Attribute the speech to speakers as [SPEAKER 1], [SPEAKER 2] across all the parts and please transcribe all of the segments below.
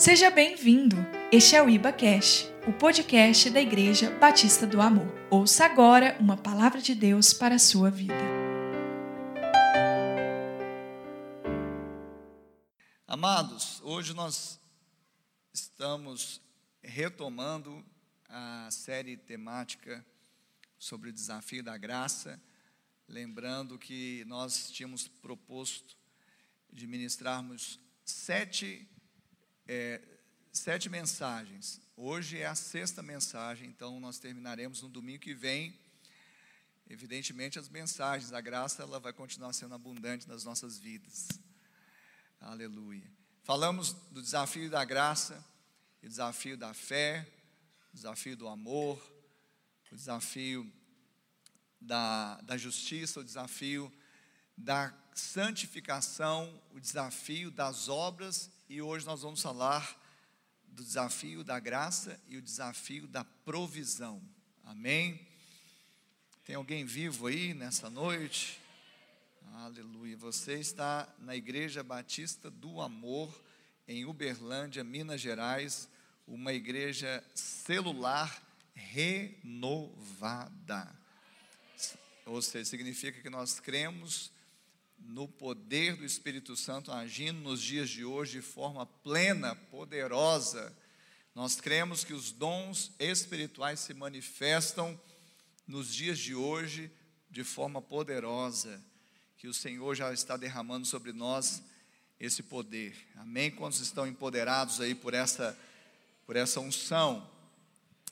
[SPEAKER 1] Seja bem-vindo. Este é o Iba Cash, o podcast da Igreja Batista do Amor. Ouça agora uma palavra de Deus para a sua vida.
[SPEAKER 2] Amados, hoje nós estamos retomando a série temática sobre o desafio da graça, lembrando que nós tínhamos proposto de ministrarmos sete é, sete mensagens. Hoje é a sexta mensagem, então nós terminaremos no domingo que vem. Evidentemente, as mensagens da graça ela vai continuar sendo abundante nas nossas vidas. Aleluia. Falamos do desafio da graça, o desafio da fé, o desafio do amor, o desafio da, da justiça, o desafio da santificação, o desafio das obras e hoje nós vamos falar do desafio da graça e o desafio da provisão. Amém? Tem alguém vivo aí nessa noite? Aleluia. Você está na Igreja Batista do Amor, em Uberlândia, Minas Gerais, uma igreja celular renovada. Ou seja, significa que nós cremos no poder do Espírito Santo agindo nos dias de hoje de forma plena, poderosa. Nós cremos que os dons espirituais se manifestam nos dias de hoje de forma poderosa, que o Senhor já está derramando sobre nós esse poder. Amém? Quantos estão empoderados aí por essa por essa unção?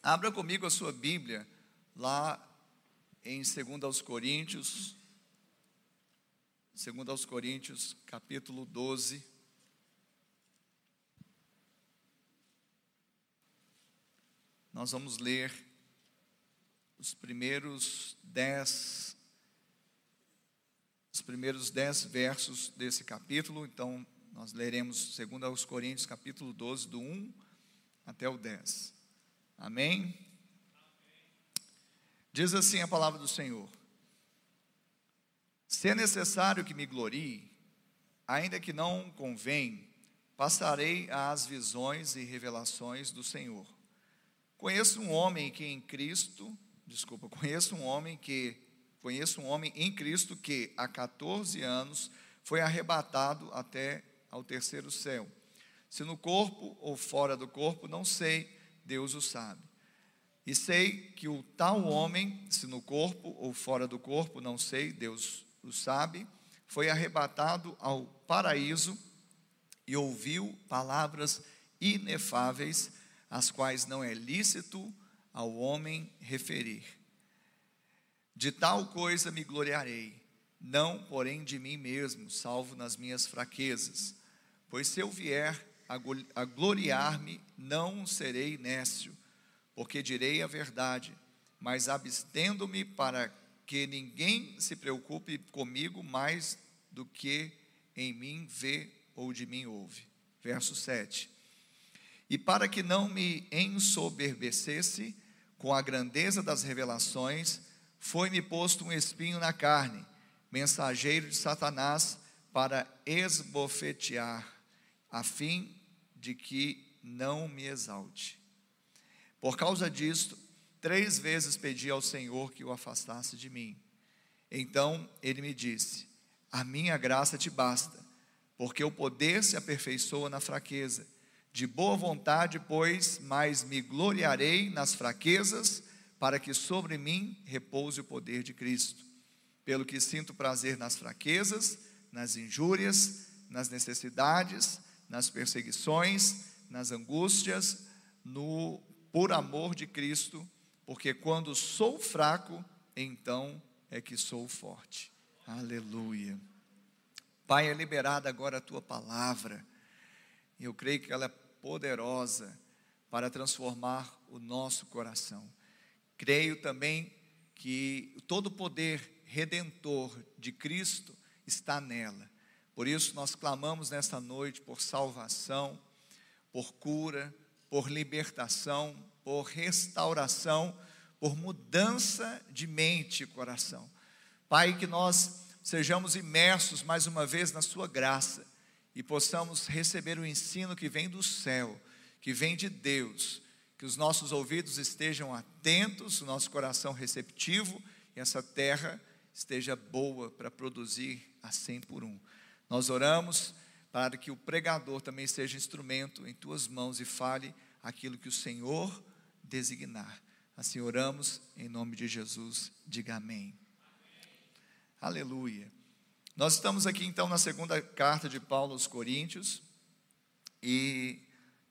[SPEAKER 2] Abra comigo a sua Bíblia lá em 2 Coríntios, Segundo aos Coríntios, capítulo 12. Nós vamos ler os primeiros dez, os primeiros dez versos desse capítulo. Então, nós leremos segundo aos Coríntios, capítulo 12, do 1 até o 10. Amém? Diz assim a palavra do Senhor. Se é necessário que me glorie, ainda que não convém, passarei às visões e revelações do Senhor. Conheço um homem que em Cristo, desculpa, conheço um homem que conheço um homem em Cristo que há 14 anos foi arrebatado até ao terceiro céu. Se no corpo ou fora do corpo, não sei, Deus o sabe. E sei que o tal homem, se no corpo ou fora do corpo, não sei, Deus o sabe, foi arrebatado ao paraíso e ouviu palavras inefáveis, as quais não é lícito ao homem referir. De tal coisa me gloriarei, não, porém, de mim mesmo, salvo nas minhas fraquezas. Pois se eu vier a gloriar-me, não serei nécio, porque direi a verdade, mas abstendo-me para que ninguém se preocupe comigo mais do que em mim vê ou de mim ouve. Verso 7. E para que não me ensoberbecesse com a grandeza das revelações, foi-me posto um espinho na carne, mensageiro de Satanás, para esbofetear, a fim de que não me exalte. Por causa disto, Três vezes pedi ao Senhor que o afastasse de mim. Então ele me disse: A minha graça te basta, porque o poder se aperfeiçoa na fraqueza. De boa vontade, pois, mais me gloriarei nas fraquezas, para que sobre mim repouse o poder de Cristo. Pelo que sinto prazer nas fraquezas, nas injúrias, nas necessidades, nas perseguições, nas angústias, no por amor de Cristo porque quando sou fraco, então é que sou forte. Aleluia. Pai, é liberada agora a tua palavra. Eu creio que ela é poderosa para transformar o nosso coração. Creio também que todo o poder redentor de Cristo está nela. Por isso nós clamamos nesta noite por salvação, por cura, por libertação, por restauração, por mudança de mente e coração. Pai, que nós sejamos imersos mais uma vez na Sua graça e possamos receber o ensino que vem do céu, que vem de Deus, que os nossos ouvidos estejam atentos, o nosso coração receptivo e essa terra esteja boa para produzir a cem por um. Nós oramos para que o pregador também seja instrumento em tuas mãos e fale aquilo que o Senhor designar. Assim oramos em nome de Jesus. Diga amém. amém. Aleluia. Nós estamos aqui então na segunda carta de Paulo aos Coríntios e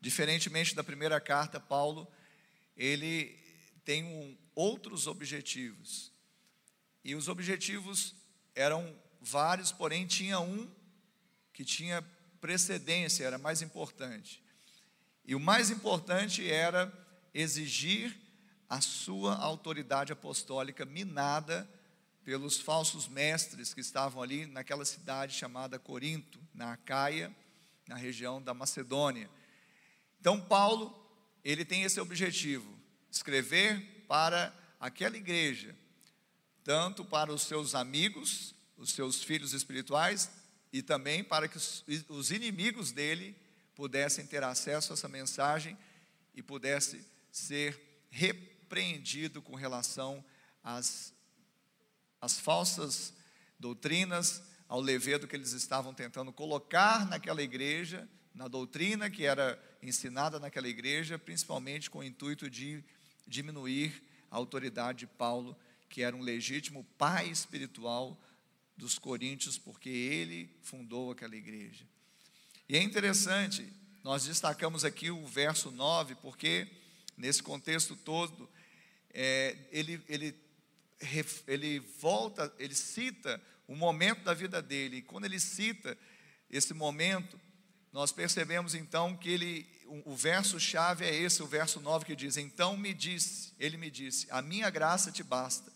[SPEAKER 2] diferentemente da primeira carta, Paulo ele tem um, outros objetivos. E os objetivos eram vários, porém tinha um que tinha precedência, era mais importante. E o mais importante era exigir a sua autoridade apostólica minada pelos falsos mestres que estavam ali naquela cidade chamada Corinto, na Acaia, na região da Macedônia. Então Paulo, ele tem esse objetivo, escrever para aquela igreja, tanto para os seus amigos, os seus filhos espirituais, e também para que os inimigos dele pudessem ter acesso a essa mensagem e pudesse ser repreendido com relação às, às falsas doutrinas, ao levedo que eles estavam tentando colocar naquela igreja, na doutrina que era ensinada naquela igreja, principalmente com o intuito de diminuir a autoridade de Paulo, que era um legítimo pai espiritual dos coríntios, porque ele fundou aquela igreja. E é interessante, nós destacamos aqui o verso 9, porque nesse contexto todo, é, ele, ele, ele volta, ele cita o momento da vida dele, e quando ele cita esse momento, nós percebemos então que ele, o, o verso-chave é esse, o verso 9 que diz: Então me disse, ele me disse, a minha graça te basta,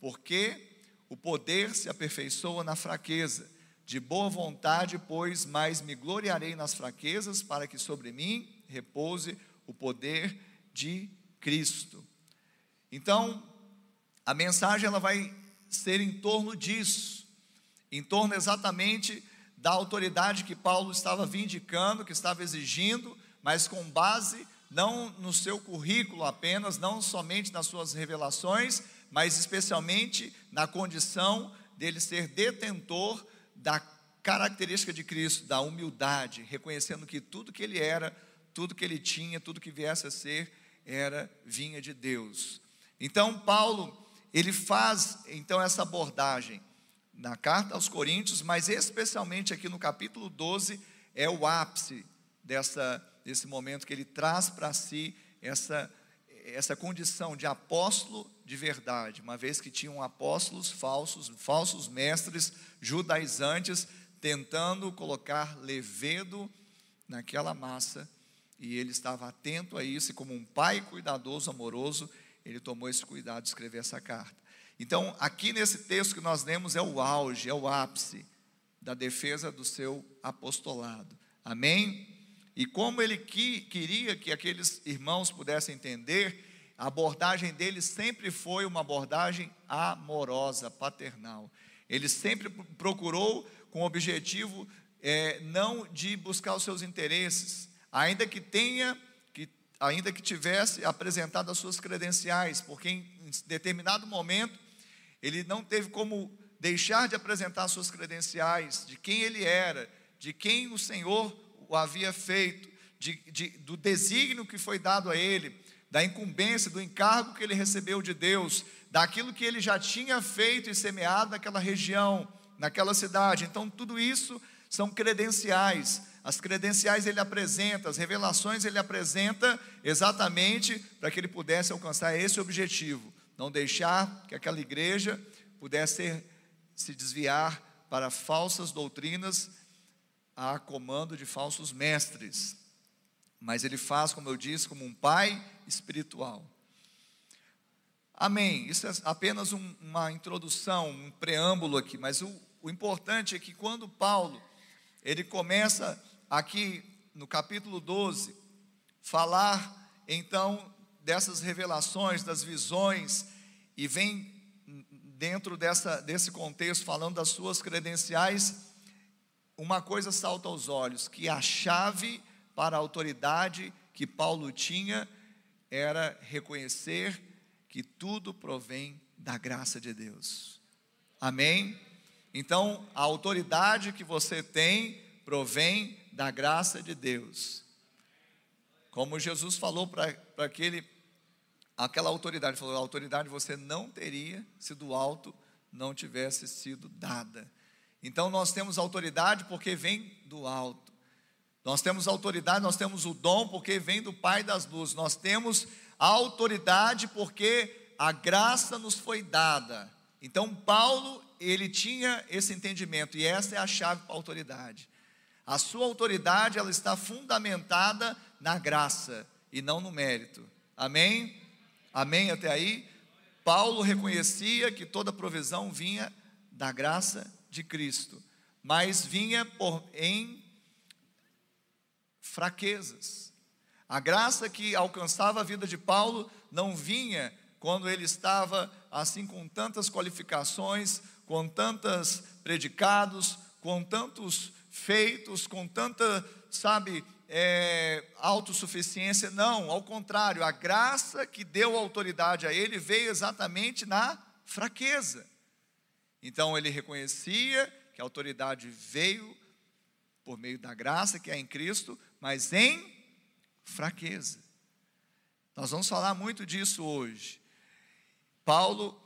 [SPEAKER 2] porque o poder se aperfeiçoa na fraqueza. De boa vontade, pois, mais me gloriarei nas fraquezas, para que sobre mim repouse o poder de Cristo. Então, a mensagem ela vai ser em torno disso, em torno exatamente da autoridade que Paulo estava vindicando, que estava exigindo, mas com base não no seu currículo apenas, não somente nas suas revelações, mas especialmente na condição dele ser detentor da característica de Cristo, da humildade, reconhecendo que tudo que ele era, tudo que ele tinha, tudo que viesse a ser, era vinha de Deus. Então Paulo, ele faz então essa abordagem na carta aos Coríntios, mas especialmente aqui no capítulo 12 é o ápice dessa desse momento que ele traz para si essa essa condição de apóstolo de verdade, uma vez que tinham apóstolos falsos, falsos mestres judaizantes tentando colocar levedo naquela massa e ele estava atento a isso, e como um pai cuidadoso, amoroso, ele tomou esse cuidado de escrever essa carta. Então, aqui nesse texto que nós lemos é o auge, é o ápice da defesa do seu apostolado. Amém? E como ele que, queria que aqueles irmãos pudessem entender, a abordagem dele sempre foi uma abordagem amorosa, paternal. Ele sempre procurou com o objetivo é, não de buscar os seus interesses, ainda que tenha, que, ainda que tivesse apresentado as suas credenciais, porque em determinado momento ele não teve como deixar de apresentar as suas credenciais, de quem ele era, de quem o Senhor o havia feito, de, de, do desígnio que foi dado a ele, da incumbência, do encargo que ele recebeu de Deus, daquilo que ele já tinha feito e semeado naquela região, naquela cidade. Então, tudo isso são credenciais as credenciais ele apresenta, as revelações ele apresenta exatamente para que ele pudesse alcançar esse objetivo, não deixar que aquela igreja pudesse se desviar para falsas doutrinas a comando de falsos mestres. Mas ele faz, como eu disse, como um pai espiritual. Amém. Isso é apenas um, uma introdução, um preâmbulo aqui, mas o, o importante é que quando Paulo ele começa aqui no capítulo 12, falar então dessas revelações, das visões, e vem dentro dessa, desse contexto falando das suas credenciais, uma coisa salta aos olhos: que a chave para a autoridade que Paulo tinha era reconhecer que tudo provém da graça de Deus. Amém? Então, a autoridade que você tem provém da graça de Deus. Como Jesus falou para aquele, aquela autoridade, falou: a autoridade você não teria se do alto não tivesse sido dada. Então, nós temos autoridade porque vem do alto. Nós temos autoridade, nós temos o dom porque vem do Pai das luzes. Nós temos autoridade porque a graça nos foi dada. Então, Paulo, ele tinha esse entendimento, e essa é a chave para a autoridade. A sua autoridade, ela está fundamentada na graça e não no mérito. Amém? Amém até aí? Paulo reconhecia que toda provisão vinha da graça de Cristo, mas vinha por, em fraquezas. A graça que alcançava a vida de Paulo não vinha quando ele estava assim com tantas qualificações, com tantos predicados, com tantos feitos, com tanta, sabe, é, autossuficiência. Não, ao contrário, a graça que deu autoridade a ele veio exatamente na fraqueza. Então ele reconhecia que a autoridade veio por meio da graça que é em Cristo, mas em fraqueza. Nós vamos falar muito disso hoje. Paulo,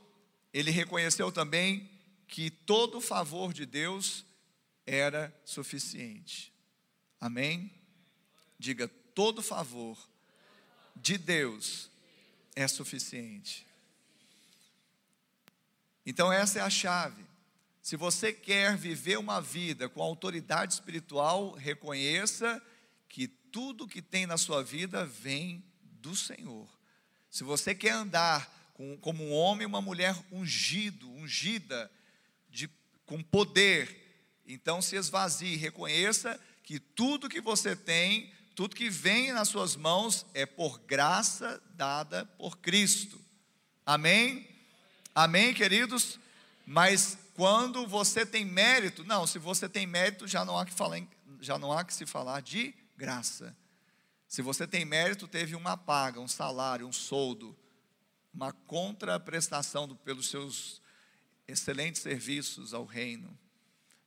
[SPEAKER 2] ele reconheceu também que todo o favor de Deus era suficiente. Amém? Diga, todo favor de Deus é suficiente. Então, essa é a chave. Se você quer viver uma vida com autoridade espiritual, reconheça que tudo que tem na sua vida vem do Senhor. Se você quer andar com, como um homem e uma mulher ungido, ungida, de, com poder. Então se esvazie, reconheça que tudo que você tem, tudo que vem nas suas mãos é por graça dada por Cristo. Amém? Amém, queridos? Mas quando você tem mérito, não, se você tem mérito, já não há que falar, já não há que se falar de graça. Se você tem mérito, teve uma paga, um salário, um soldo uma contraprestação do, pelos seus excelentes serviços ao reino.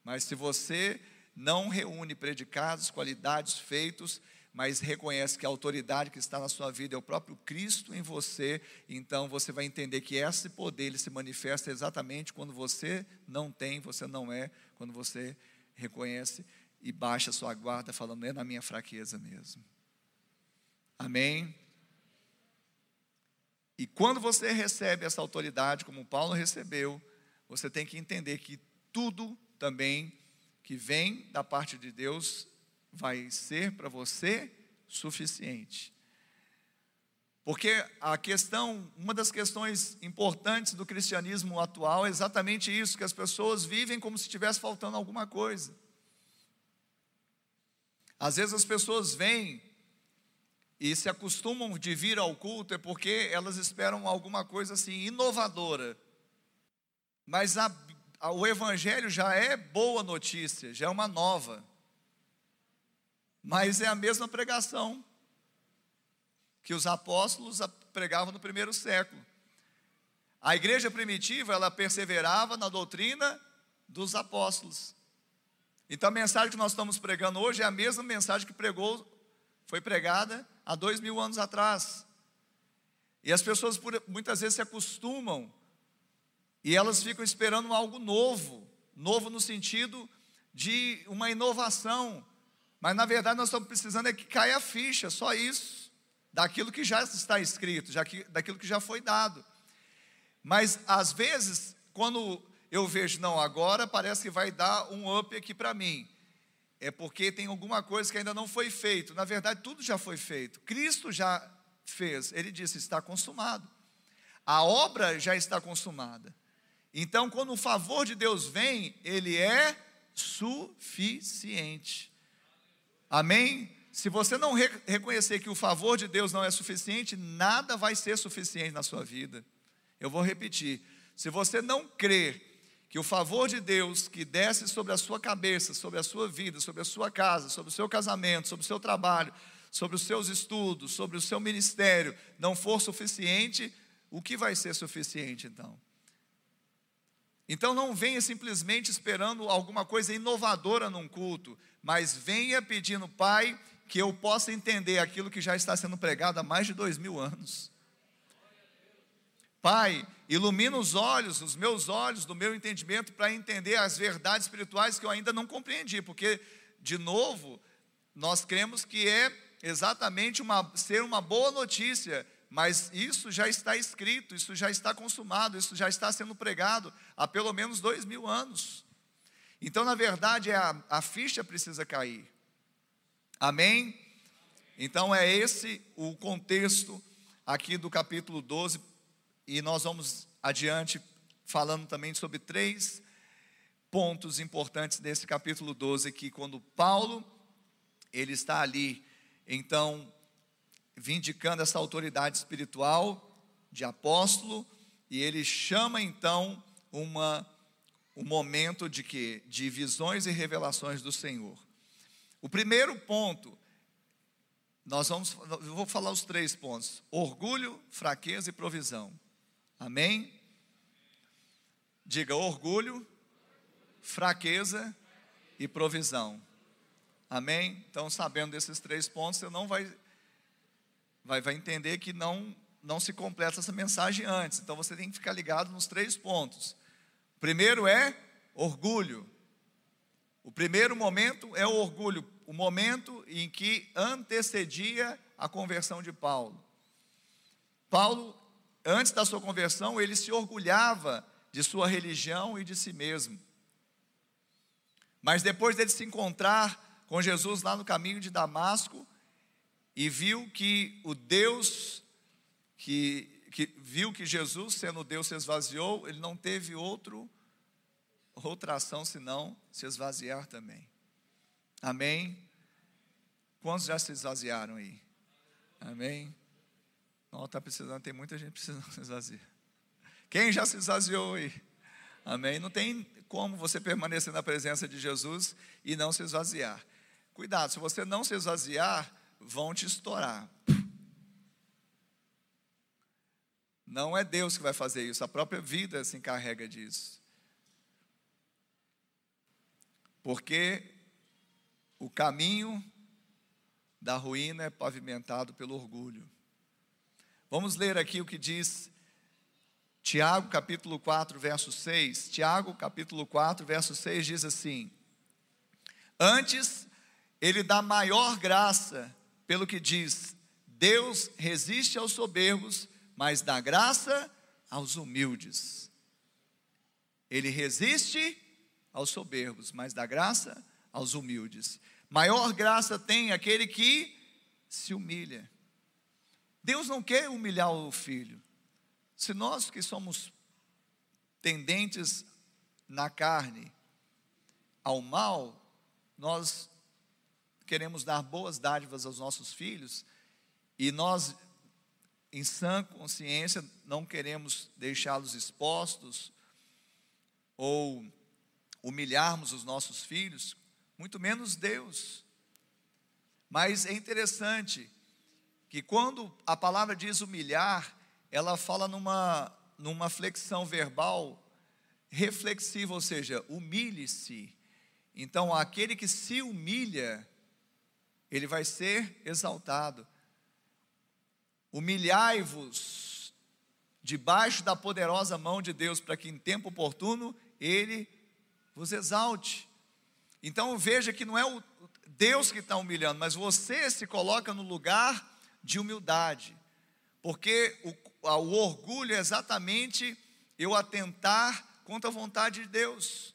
[SPEAKER 2] Mas se você não reúne predicados, qualidades, feitos, mas reconhece que a autoridade que está na sua vida é o próprio Cristo em você, então você vai entender que esse poder ele se manifesta exatamente quando você não tem, você não é, quando você reconhece e baixa a sua guarda, falando, é na minha fraqueza mesmo. Amém? E quando você recebe essa autoridade, como Paulo recebeu, você tem que entender que tudo também que vem da parte de Deus vai ser para você suficiente. Porque a questão, uma das questões importantes do cristianismo atual é exatamente isso, que as pessoas vivem como se estivesse faltando alguma coisa. Às vezes as pessoas vêm e se acostumam de vir ao culto é porque elas esperam alguma coisa assim inovadora. Mas a, o Evangelho já é boa notícia, já é uma nova. Mas é a mesma pregação que os apóstolos pregavam no primeiro século. A igreja primitiva, ela perseverava na doutrina dos apóstolos. Então a mensagem que nós estamos pregando hoje é a mesma mensagem que pregou, foi pregada há dois mil anos atrás. E as pessoas muitas vezes se acostumam e elas ficam esperando algo novo, novo no sentido de uma inovação. Mas na verdade nós estamos precisando é que caia a ficha, só isso, daquilo que já está escrito, já que, daquilo que já foi dado. Mas às vezes, quando eu vejo, não, agora parece que vai dar um up aqui para mim é porque tem alguma coisa que ainda não foi feito. Na verdade, tudo já foi feito. Cristo já fez. Ele disse: está consumado. A obra já está consumada. Então, quando o favor de Deus vem, ele é suficiente. Amém? Se você não re reconhecer que o favor de Deus não é suficiente, nada vai ser suficiente na sua vida. Eu vou repetir. Se você não crer que o favor de Deus que desce sobre a sua cabeça, sobre a sua vida, sobre a sua casa, sobre o seu casamento, sobre o seu trabalho, sobre os seus estudos, sobre o seu ministério, não for suficiente, o que vai ser suficiente então? Então não venha simplesmente esperando alguma coisa inovadora num culto, mas venha pedindo, Pai, que eu possa entender aquilo que já está sendo pregado há mais de dois mil anos. Pai, ilumina os olhos, os meus olhos, do meu entendimento, para entender as verdades espirituais que eu ainda não compreendi, porque, de novo, nós cremos que é exatamente uma, ser uma boa notícia, mas isso já está escrito, isso já está consumado, isso já está sendo pregado há pelo menos dois mil anos. Então, na verdade, é a, a ficha precisa cair. Amém? Então, é esse o contexto aqui do capítulo 12 e nós vamos adiante falando também sobre três pontos importantes desse capítulo 12 que quando Paulo ele está ali, então vindicando essa autoridade espiritual de apóstolo e ele chama então uma um momento de que de visões e revelações do Senhor. O primeiro ponto nós vamos eu vou falar os três pontos: orgulho, fraqueza e provisão. Amém? Diga orgulho, fraqueza e provisão. Amém? Então, sabendo desses três pontos, você não vai, vai, vai entender que não, não se completa essa mensagem antes. Então, você tem que ficar ligado nos três pontos. O primeiro é orgulho. O primeiro momento é o orgulho, o momento em que antecedia a conversão de Paulo. Paulo antes da sua conversão, ele se orgulhava de sua religião e de si mesmo. Mas depois dele se encontrar com Jesus lá no caminho de Damasco e viu que o Deus que, que viu que Jesus, sendo Deus, se esvaziou, ele não teve outro outra ação senão se esvaziar também. Amém. Quantos já se esvaziaram aí? Amém. Não, está precisando, tem muita gente precisando se esvaziar. Quem já se esvaziou aí? Amém? Não tem como você permanecer na presença de Jesus e não se esvaziar. Cuidado, se você não se esvaziar, vão te estourar. Não é Deus que vai fazer isso, a própria vida se encarrega disso. Porque o caminho da ruína é pavimentado pelo orgulho. Vamos ler aqui o que diz Tiago capítulo 4, verso 6. Tiago capítulo 4, verso 6 diz assim: Antes ele dá maior graça, pelo que diz: Deus resiste aos soberbos, mas dá graça aos humildes. Ele resiste aos soberbos, mas dá graça aos humildes. Maior graça tem aquele que se humilha. Deus não quer humilhar o filho. Se nós que somos tendentes na carne ao mal, nós queremos dar boas dádivas aos nossos filhos e nós, em sã consciência, não queremos deixá-los expostos ou humilharmos os nossos filhos, muito menos Deus. Mas é interessante que quando a palavra diz humilhar, ela fala numa, numa flexão verbal reflexiva, ou seja, humilhe-se. Então, aquele que se humilha, ele vai ser exaltado. Humilhai-vos debaixo da poderosa mão de Deus, para que em tempo oportuno ele vos exalte. Então veja que não é o Deus que está humilhando, mas você se coloca no lugar de humildade, porque o, o orgulho é exatamente eu atentar contra a vontade de Deus.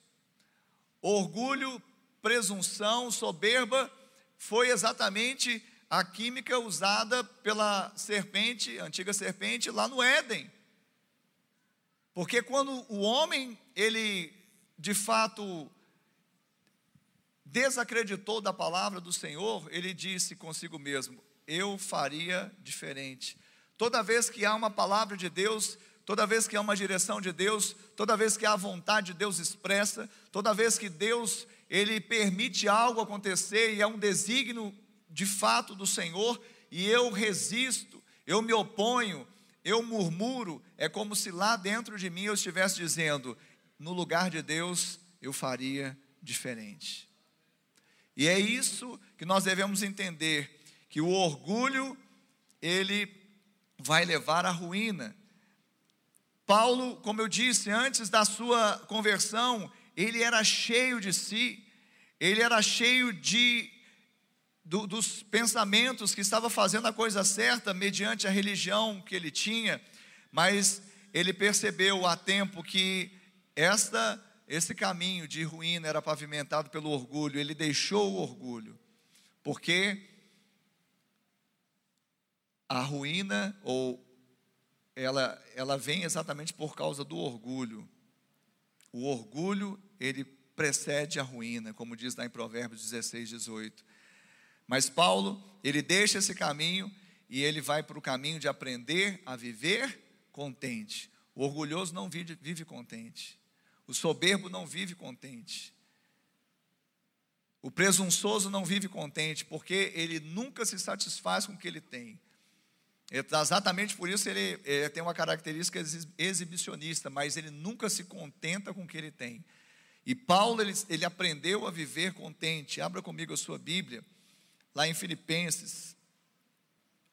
[SPEAKER 2] Orgulho, presunção, soberba foi exatamente a química usada pela serpente, antiga serpente, lá no Éden. Porque quando o homem, ele de fato desacreditou da palavra do Senhor, ele disse consigo mesmo: eu faria diferente. Toda vez que há uma palavra de Deus, toda vez que há uma direção de Deus, toda vez que há a vontade de Deus expressa, toda vez que Deus ele permite algo acontecer e é um desígnio de fato do Senhor, e eu resisto, eu me oponho, eu murmuro, é como se lá dentro de mim eu estivesse dizendo: no lugar de Deus eu faria diferente. E é isso que nós devemos entender, que o orgulho ele vai levar à ruína. Paulo, como eu disse antes da sua conversão, ele era cheio de si, ele era cheio de do, dos pensamentos que estava fazendo a coisa certa mediante a religião que ele tinha, mas ele percebeu a tempo que esta esse caminho de ruína era pavimentado pelo orgulho, ele deixou o orgulho, porque a ruína ou ela ela vem exatamente por causa do orgulho. O orgulho, ele precede a ruína, como diz lá em Provérbios 16, 18. Mas Paulo, ele deixa esse caminho e ele vai para o caminho de aprender a viver contente. O orgulhoso não vive, vive contente. O soberbo não vive contente. O presunçoso não vive contente, porque ele nunca se satisfaz com o que ele tem. Exatamente por isso ele, ele tem uma característica exibicionista, mas ele nunca se contenta com o que ele tem. E Paulo, ele, ele aprendeu a viver contente. Abra comigo a sua Bíblia lá em Filipenses,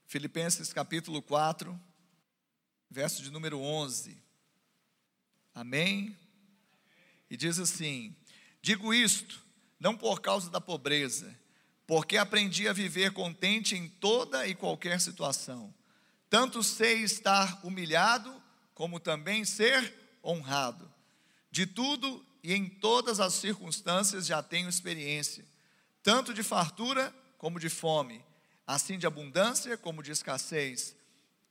[SPEAKER 2] Filipenses capítulo 4, verso de número 11. Amém? E diz assim: Digo isto, não por causa da pobreza, porque aprendi a viver contente em toda e qualquer situação. Tanto sei estar humilhado, como também ser honrado. De tudo e em todas as circunstâncias já tenho experiência, tanto de fartura como de fome, assim de abundância como de escassez.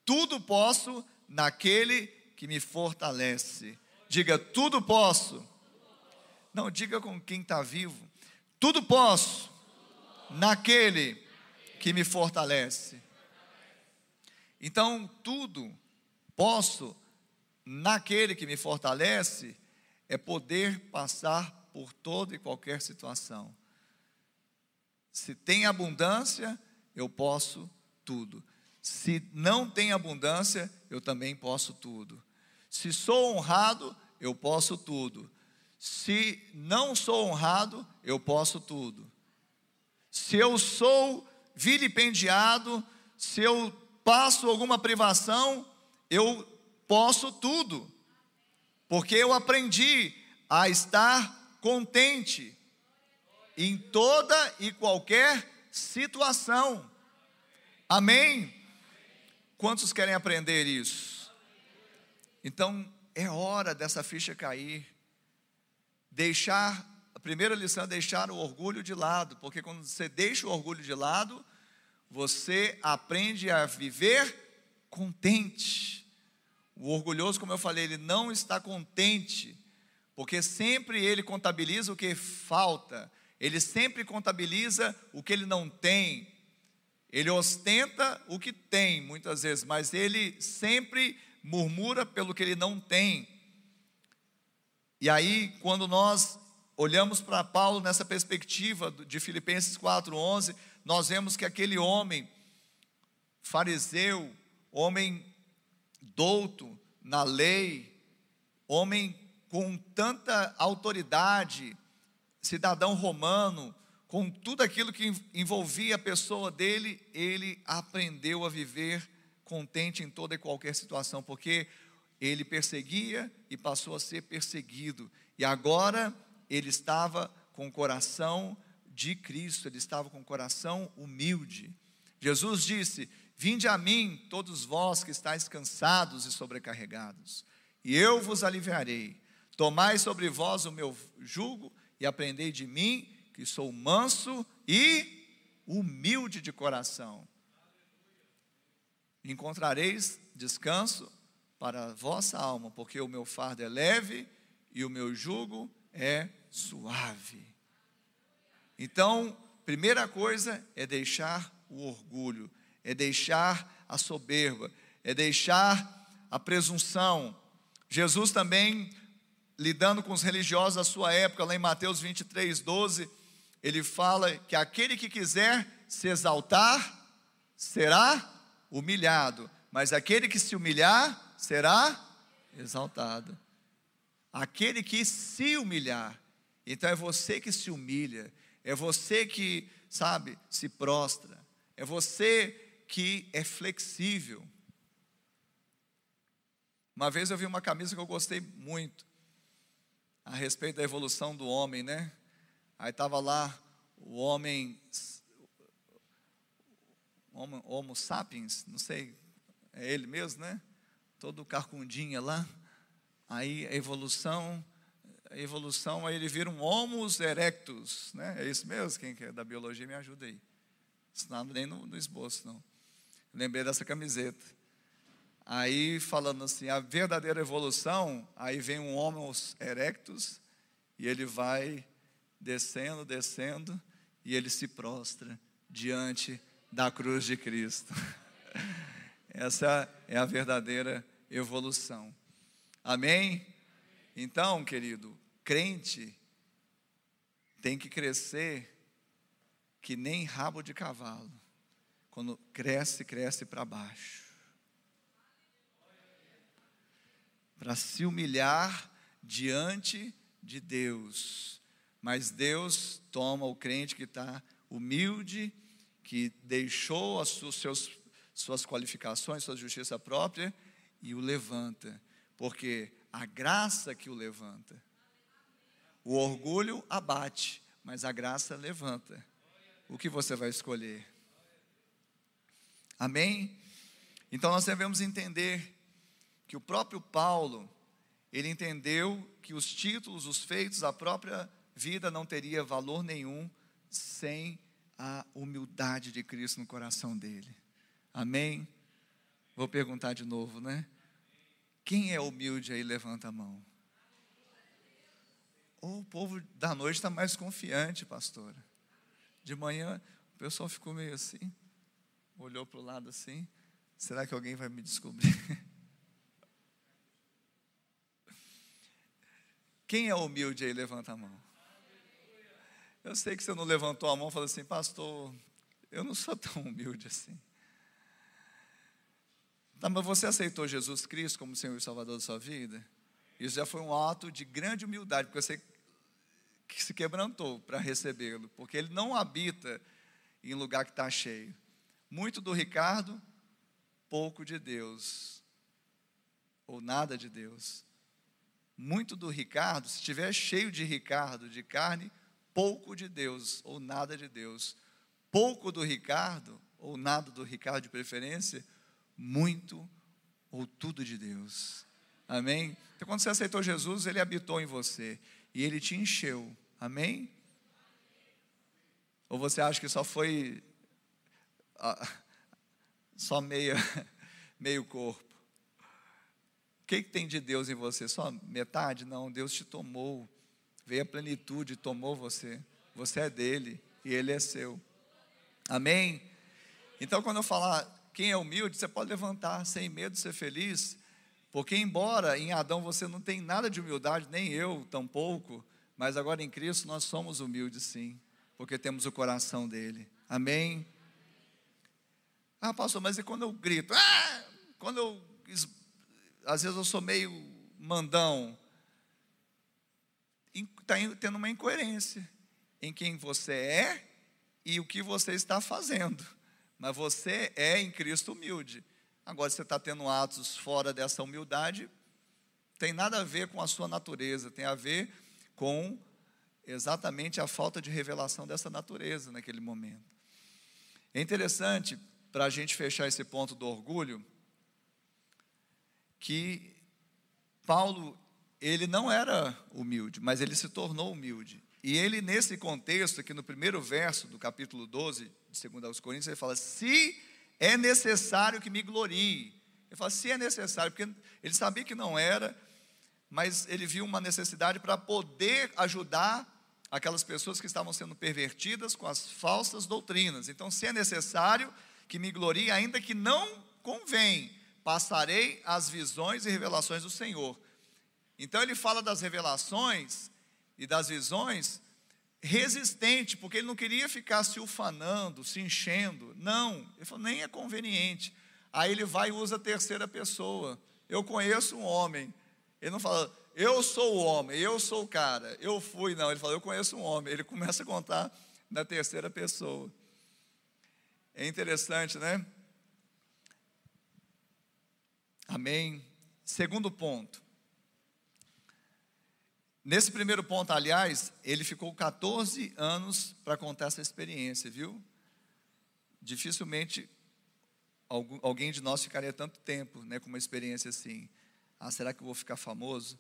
[SPEAKER 2] Tudo posso naquele que me fortalece. Diga, tudo posso. Não, diga com quem está vivo. Tudo posso naquele que me fortalece. Então, tudo posso naquele que me fortalece é poder passar por toda e qualquer situação. Se tem abundância, eu posso tudo. Se não tem abundância, eu também posso tudo. Se sou honrado, eu posso tudo. Se não sou honrado, eu posso tudo. Se eu sou vilipendiado, se eu passo alguma privação, eu posso tudo. Porque eu aprendi a estar contente em toda e qualquer situação. Amém? Quantos querem aprender isso? Então, é hora dessa ficha cair. Deixar, a primeira lição é deixar o orgulho de lado, porque quando você deixa o orgulho de lado, você aprende a viver contente. O orgulhoso, como eu falei, ele não está contente, porque sempre ele contabiliza o que falta, ele sempre contabiliza o que ele não tem. Ele ostenta o que tem, muitas vezes, mas ele sempre murmura pelo que ele não tem. E aí, quando nós olhamos para Paulo nessa perspectiva de Filipenses 4:11, nós vemos que aquele homem fariseu, homem douto na lei, homem com tanta autoridade, cidadão romano, com tudo aquilo que envolvia a pessoa dele, ele aprendeu a viver contente em toda e qualquer situação, porque ele perseguia e passou a ser perseguido, e agora ele estava com o coração de Cristo, ele estava com o coração humilde. Jesus disse: Vinde a mim, todos vós que estáis cansados e sobrecarregados, e eu vos aliviarei. Tomai sobre vós o meu jugo e aprendei de mim, que sou manso e humilde de coração. Encontrareis descanso para a vossa alma, porque o meu fardo é leve e o meu jugo é suave. Então, primeira coisa é deixar o orgulho, é deixar a soberba, é deixar a presunção. Jesus também, lidando com os religiosos da sua época, lá em Mateus 23, 12, ele fala que aquele que quiser se exaltar será humilhado, mas aquele que se humilhar será exaltado. Aquele que se humilhar, então é você que se humilha, é você que, sabe, se prostra, é você que é flexível. Uma vez eu vi uma camisa que eu gostei muito, a respeito da evolução do homem, né? Aí estava lá o homem, homo, homo sapiens, não sei, é ele mesmo, né? Todo carcundinha lá. Aí a evolução, a evolução, aí ele vira um Homo erectus, né? É isso mesmo? Quem é da biologia me ajuda aí. Isso não nem no, no esboço, não. Lembrei dessa camiseta. Aí falando assim, a verdadeira evolução, aí vem um Homo erectus e ele vai descendo, descendo e ele se prostra diante da cruz de Cristo. Essa é a verdadeira evolução. Amém? Então, querido, crente tem que crescer que nem rabo de cavalo. Quando cresce, cresce para baixo. Para se humilhar diante de Deus. Mas Deus toma o crente que está humilde, que deixou as suas, suas qualificações, sua justiça própria, e o levanta porque a graça que o levanta. O orgulho abate, mas a graça levanta. O que você vai escolher? Amém? Então nós devemos entender que o próprio Paulo, ele entendeu que os títulos, os feitos, a própria vida não teria valor nenhum sem a humildade de Cristo no coração dele. Amém? Vou perguntar de novo, né? Quem é humilde aí, levanta a mão. Oh, o povo da noite está mais confiante, pastora. De manhã, o pessoal ficou meio assim, olhou para o lado assim. Será que alguém vai me descobrir? Quem é humilde aí, levanta a mão. Eu sei que você não levantou a mão e falou assim, pastor, eu não sou tão humilde assim. Tá, mas você aceitou Jesus Cristo como Senhor e Salvador da sua vida? Isso já foi um ato de grande humildade, porque você se quebrantou para recebê-lo, porque ele não habita em lugar que está cheio. Muito do Ricardo, pouco de Deus, ou nada de Deus. Muito do Ricardo, se estiver cheio de Ricardo, de carne, pouco de Deus, ou nada de Deus. Pouco do Ricardo, ou nada do Ricardo de preferência, muito ou tudo de Deus. Amém? Então, quando você aceitou Jesus, ele habitou em você e ele te encheu. Amém? Ou você acha que só foi ah, só meia, meio corpo? O que, que tem de Deus em você? Só metade? Não, Deus te tomou. Veio a plenitude, tomou você. Você é dele e ele é seu. Amém? Então, quando eu falar quem é humilde, você pode levantar sem medo ser feliz, porque embora em Adão você não tem nada de humildade, nem eu tampouco, mas agora em Cristo nós somos humildes sim, porque temos o coração dele. Amém? Ah, pastor, mas e quando eu grito? Ah! Quando eu. Às vezes eu sou meio mandão. Está tendo uma incoerência em quem você é e o que você está fazendo mas você é em Cristo humilde. Agora, você está tendo atos fora dessa humildade, tem nada a ver com a sua natureza, tem a ver com exatamente a falta de revelação dessa natureza naquele momento. É interessante, para a gente fechar esse ponto do orgulho, que Paulo, ele não era humilde, mas ele se tornou humilde. E ele, nesse contexto, aqui no primeiro verso do capítulo 12 de 2 aos Coríntios, ele fala: Se é necessário que me glorie. Ele fala: Se é necessário, porque ele sabia que não era, mas ele viu uma necessidade para poder ajudar aquelas pessoas que estavam sendo pervertidas com as falsas doutrinas. Então, se é necessário que me glorie, ainda que não convém, passarei as visões e revelações do Senhor. Então ele fala das revelações e das visões resistente, porque ele não queria ficar se ufanando, se enchendo. Não, ele falou, nem é conveniente. Aí ele vai e usa a terceira pessoa. Eu conheço um homem. Ele não fala, eu sou o homem, eu sou o cara, eu fui, não. Ele fala, eu conheço um homem. Ele começa a contar na terceira pessoa. É interessante, né? Amém. Segundo ponto. Nesse primeiro ponto, aliás, ele ficou 14 anos para contar essa experiência, viu? Dificilmente alguém de nós ficaria tanto tempo né, com uma experiência assim. Ah, será que eu vou ficar famoso?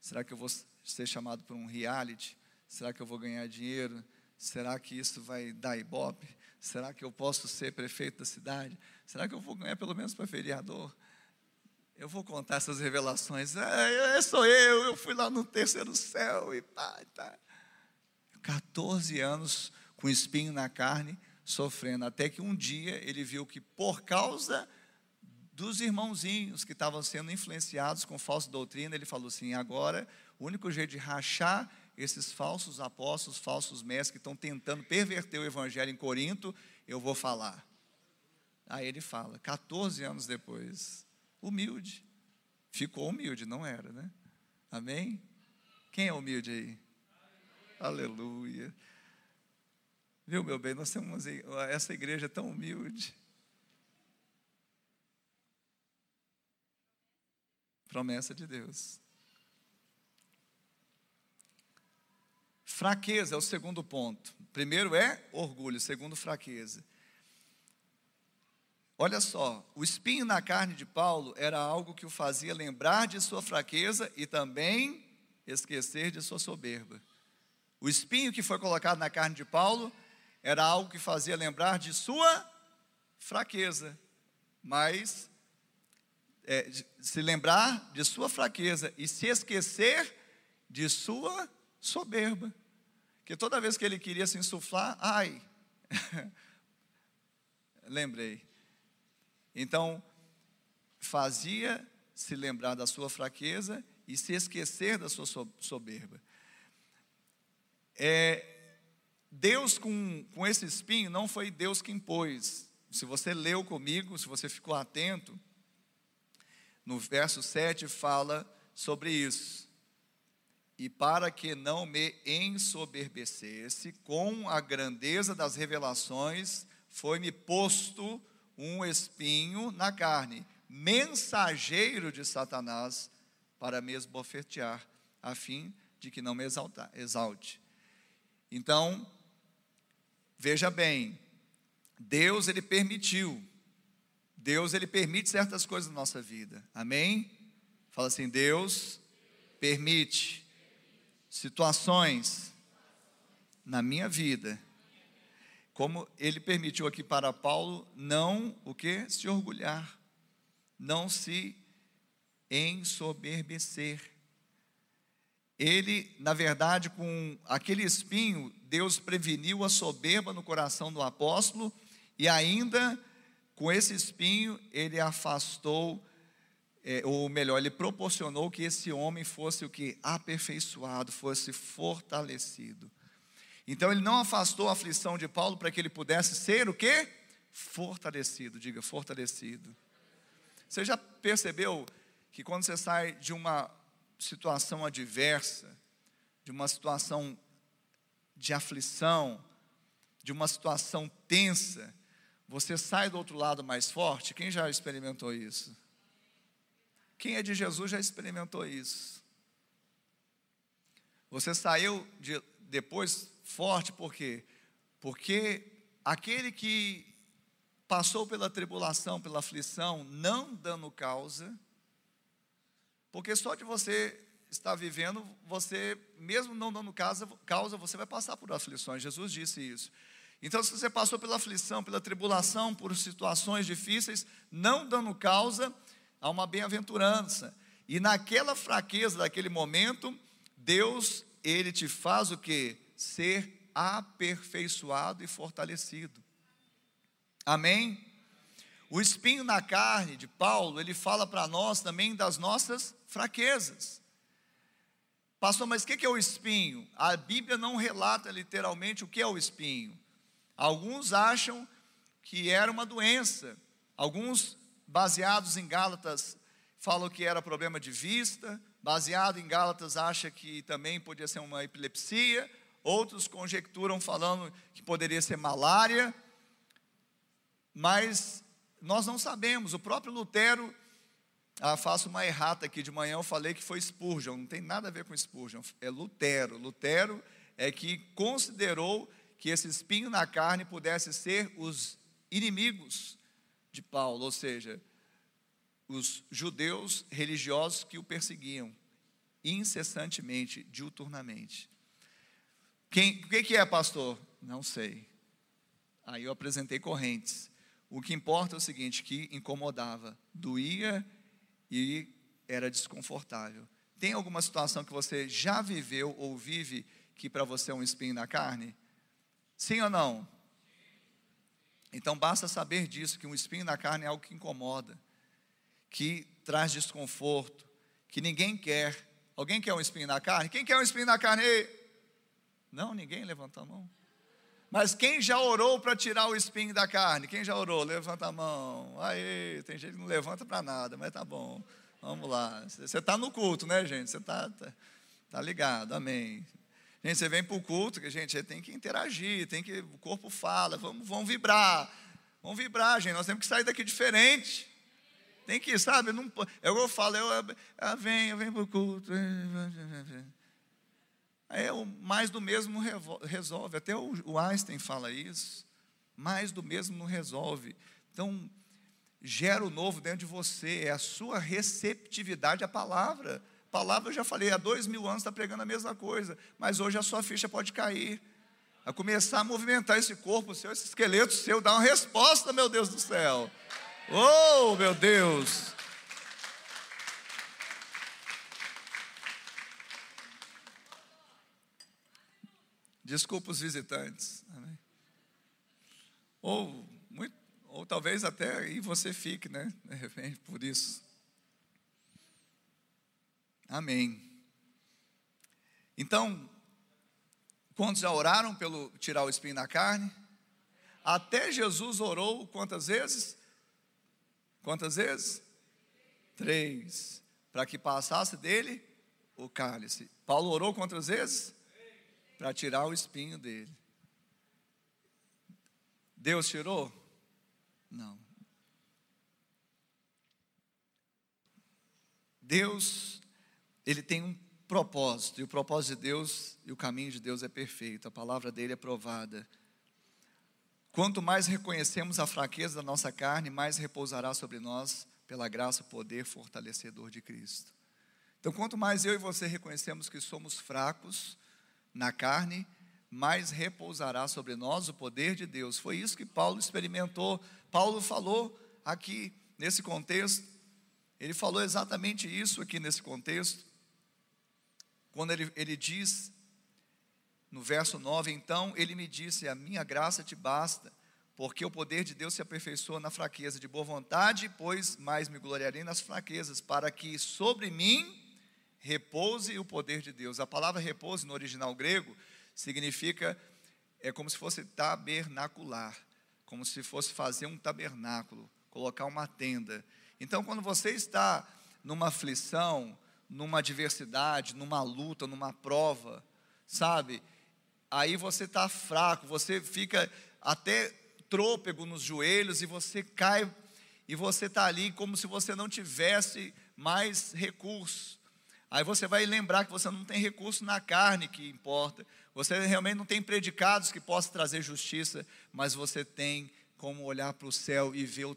[SPEAKER 2] Será que eu vou ser chamado para um reality? Será que eu vou ganhar dinheiro? Será que isso vai dar ibope? Será que eu posso ser prefeito da cidade? Será que eu vou ganhar pelo menos para vereador? Eu vou contar essas revelações. É, sou eu, eu fui lá no terceiro céu e pá, tá. 14 anos com espinho na carne, sofrendo, até que um dia ele viu que por causa dos irmãozinhos que estavam sendo influenciados com falsa doutrina, ele falou assim: agora o único jeito de rachar esses falsos apóstolos, falsos mestres que estão tentando perverter o evangelho em Corinto, eu vou falar. Aí ele fala, 14 anos depois, humilde. Ficou humilde, não era, né? Amém? Quem é humilde aí? Aleluia. Viu, meu bem, nós temos essa igreja tão humilde. Promessa de Deus. Fraqueza é o segundo ponto. Primeiro é orgulho, segundo, fraqueza. Olha só, o espinho na carne de Paulo era algo que o fazia lembrar de sua fraqueza e também esquecer de sua soberba. O espinho que foi colocado na carne de Paulo era algo que fazia lembrar de sua fraqueza, mas é, se lembrar de sua fraqueza e se esquecer de sua soberba. Que toda vez que ele queria se insuflar, ai, lembrei, então, fazia se lembrar da sua fraqueza e se esquecer da sua soberba. É, Deus com, com esse espinho não foi Deus que impôs. Se você leu comigo, se você ficou atento, no verso 7 fala sobre isso. E para que não me ensoberbecesse com a grandeza das revelações, foi-me posto um espinho na carne, mensageiro de Satanás, para me esbofetear, a fim de que não me exalte. Então, veja bem, Deus ele permitiu, Deus ele permite certas coisas na nossa vida, amém? Fala assim, Deus permite situações na minha vida como ele permitiu aqui para Paulo não o que se orgulhar, não se ensoberbecer. Ele, na verdade, com aquele espinho, Deus preveniu a soberba no coração do apóstolo e ainda com esse espinho ele afastou, é, ou melhor, ele proporcionou que esse homem fosse o que aperfeiçoado, fosse fortalecido. Então ele não afastou a aflição de Paulo para que ele pudesse ser o quê? Fortalecido, diga, fortalecido. Você já percebeu que quando você sai de uma situação adversa, de uma situação de aflição, de uma situação tensa, você sai do outro lado mais forte? Quem já experimentou isso? Quem é de Jesus já experimentou isso. Você saiu de, depois forte, por quê? Porque aquele que passou pela tribulação, pela aflição, não dando causa, porque só de você estar vivendo, você, mesmo não dando causa, causa, você vai passar por aflições. Jesus disse isso. Então, se você passou pela aflição, pela tribulação, por situações difíceis, não dando causa, há uma bem-aventurança. E naquela fraqueza daquele momento, Deus, ele te faz o que? ser aperfeiçoado e fortalecido. Amém? O espinho na carne de Paulo, ele fala para nós também das nossas fraquezas. Pastor, mas o que é o espinho? A Bíblia não relata literalmente o que é o espinho. Alguns acham que era uma doença, alguns, baseados em Gálatas, falam que era problema de vista, baseado em Gálatas, acha que também podia ser uma epilepsia, outros conjecturam falando que poderia ser malária, mas nós não sabemos. O próprio Lutero, ah, faço uma errata aqui de manhã, eu falei que foi Spurgeon, não tem nada a ver com Spurgeon, é Lutero. Lutero é que considerou que esse espinho na carne pudesse ser os inimigos de Paulo, ou seja, os judeus religiosos que o perseguiam incessantemente, diuturnamente. Quem, o que é, pastor? Não sei. Aí eu apresentei correntes. O que importa é o seguinte: que incomodava, doía e era desconfortável. Tem alguma situação que você já viveu ou vive que para você é um espinho na carne? Sim ou não? Então basta saber disso, que um espinho na carne é algo que incomoda, que traz desconforto, que ninguém quer. Alguém quer um espinho na carne? Quem quer um espinho na carne? Não, ninguém levanta a mão. Mas quem já orou para tirar o espinho da carne? Quem já orou? Levanta a mão. Aí, tem gente que não levanta para nada, mas tá bom. Vamos lá. Você está no culto, né, gente? Você está tá, tá ligado, amém. Gente, você vem para o culto, que gente, tem que interagir, tem que, o corpo fala, vamos, vamos vibrar. Vamos vibrar, gente. Nós temos que sair daqui diferente. Tem que, sabe? Não, eu falo, eu, eu venho, eu venho para o culto. É o mais do mesmo resolve. Até o Einstein fala isso. Mais do mesmo não resolve. Então, gera o novo dentro de você. É a sua receptividade à palavra. Palavra eu já falei, há dois mil anos está pregando a mesma coisa. Mas hoje a sua ficha pode cair. A começar a movimentar esse corpo seu, esse esqueleto seu, dar uma resposta, meu Deus do céu. Oh, meu Deus! Desculpa os visitantes. Ou, muito, ou talvez até aí você fique, né? De repente, por isso. Amém. Então, quantos já oraram pelo tirar o espinho da carne? Até Jesus orou quantas vezes? Quantas vezes? Três. Para que passasse dele o cálice. Paulo orou quantas vezes? para tirar o espinho dele. Deus tirou? Não. Deus, ele tem um propósito, e o propósito de Deus e o caminho de Deus é perfeito, a palavra dele é provada. Quanto mais reconhecemos a fraqueza da nossa carne, mais repousará sobre nós pela graça, poder fortalecedor de Cristo. Então, quanto mais eu e você reconhecemos que somos fracos, na carne, mais repousará sobre nós o poder de Deus. Foi isso que Paulo experimentou. Paulo falou aqui nesse contexto, ele falou exatamente isso aqui nesse contexto, quando ele, ele diz, no verso 9: Então ele me disse: A minha graça te basta, porque o poder de Deus se aperfeiçoa na fraqueza de boa vontade, pois mais me gloriarei nas fraquezas, para que sobre mim repouse o poder de Deus. A palavra repouso no original grego significa é como se fosse tabernacular, como se fosse fazer um tabernáculo, colocar uma tenda. Então, quando você está numa aflição, numa adversidade, numa luta, numa prova, sabe? Aí você está fraco, você fica até trôpego nos joelhos e você cai e você está ali como se você não tivesse mais recurso. Aí você vai lembrar que você não tem recurso na carne que importa. Você realmente não tem predicados que possam trazer justiça, mas você tem como olhar para o céu e ver o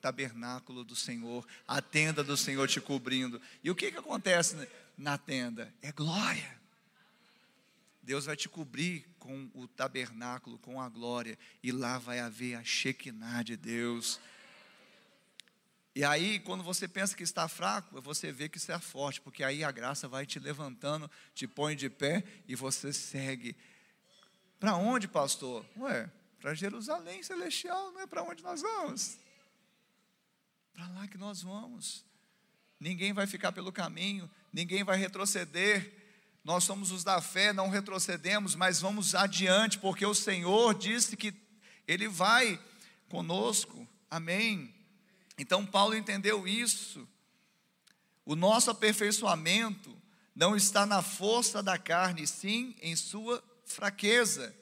[SPEAKER 2] tabernáculo do Senhor, a tenda do Senhor te cobrindo. E o que, que acontece na tenda? É glória. Deus vai te cobrir com o tabernáculo, com a glória, e lá vai haver a Shekinah de Deus. E aí, quando você pensa que está fraco, você vê que está forte, porque aí a graça vai te levantando, te põe de pé e você segue. Para onde, pastor? Ué, para Jerusalém celestial, não é para onde nós vamos. para lá que nós vamos. Ninguém vai ficar pelo caminho, ninguém vai retroceder. Nós somos os da fé, não retrocedemos, mas vamos adiante, porque o Senhor disse que Ele vai conosco. Amém. Então Paulo entendeu isso. O nosso aperfeiçoamento não está na força da carne, sim em sua fraqueza.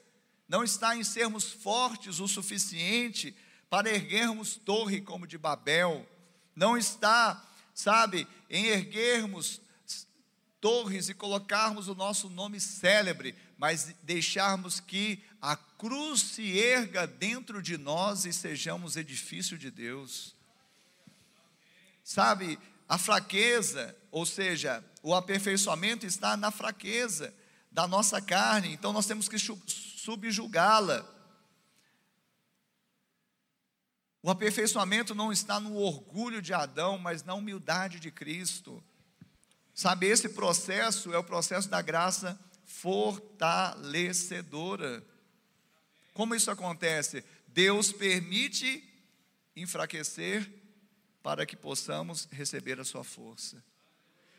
[SPEAKER 2] Não está em sermos fortes o suficiente para erguermos torre como de Babel. Não está, sabe, em erguermos torres e colocarmos o nosso nome célebre, mas deixarmos que a cruz se erga dentro de nós e sejamos edifício de Deus. Sabe, a fraqueza, ou seja, o aperfeiçoamento está na fraqueza da nossa carne, então nós temos que subjugá-la. O aperfeiçoamento não está no orgulho de Adão, mas na humildade de Cristo. Sabe, esse processo é o processo da graça fortalecedora. Como isso acontece? Deus permite enfraquecer para que possamos receber a sua força.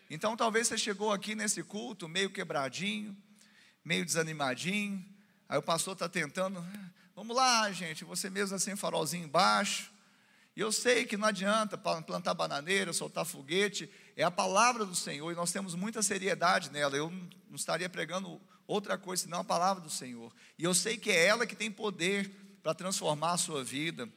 [SPEAKER 2] Então, talvez você chegou aqui nesse culto meio quebradinho, meio desanimadinho, aí o pastor está tentando, vamos lá, gente, você mesmo assim, farolzinho embaixo. E eu sei que não adianta plantar bananeira, soltar foguete, é a palavra do Senhor e nós temos muita seriedade nela. Eu não estaria pregando outra coisa senão a palavra do Senhor. E eu sei que é ela que tem poder para transformar a sua vida.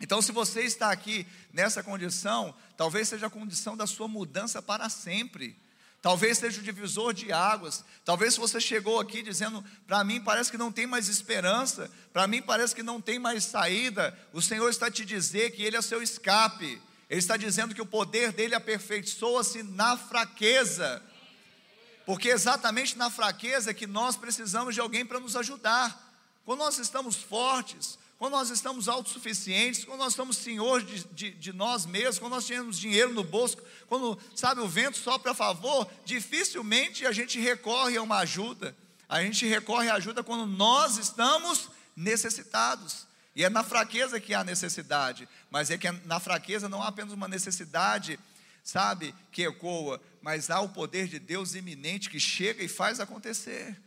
[SPEAKER 2] Então, se você está aqui nessa condição, talvez seja a condição da sua mudança para sempre. Talvez seja o divisor de águas. Talvez você chegou aqui dizendo: para mim parece que não tem mais esperança, para mim parece que não tem mais saída. O Senhor está te dizer que Ele é seu escape. Ele está dizendo que o poder dele aperfeiçoa-se na fraqueza. Porque é exatamente na fraqueza que nós precisamos de alguém para nos ajudar. Quando nós estamos fortes, quando nós estamos autossuficientes, quando nós estamos senhores de, de, de, nós mesmos, quando nós temos dinheiro no bolso, quando, sabe, o vento sopra a favor, dificilmente a gente recorre a uma ajuda. A gente recorre à ajuda quando nós estamos necessitados. E é na fraqueza que há necessidade, mas é que na fraqueza não há apenas uma necessidade, sabe, que ecoa, mas há o poder de Deus iminente que chega e faz acontecer.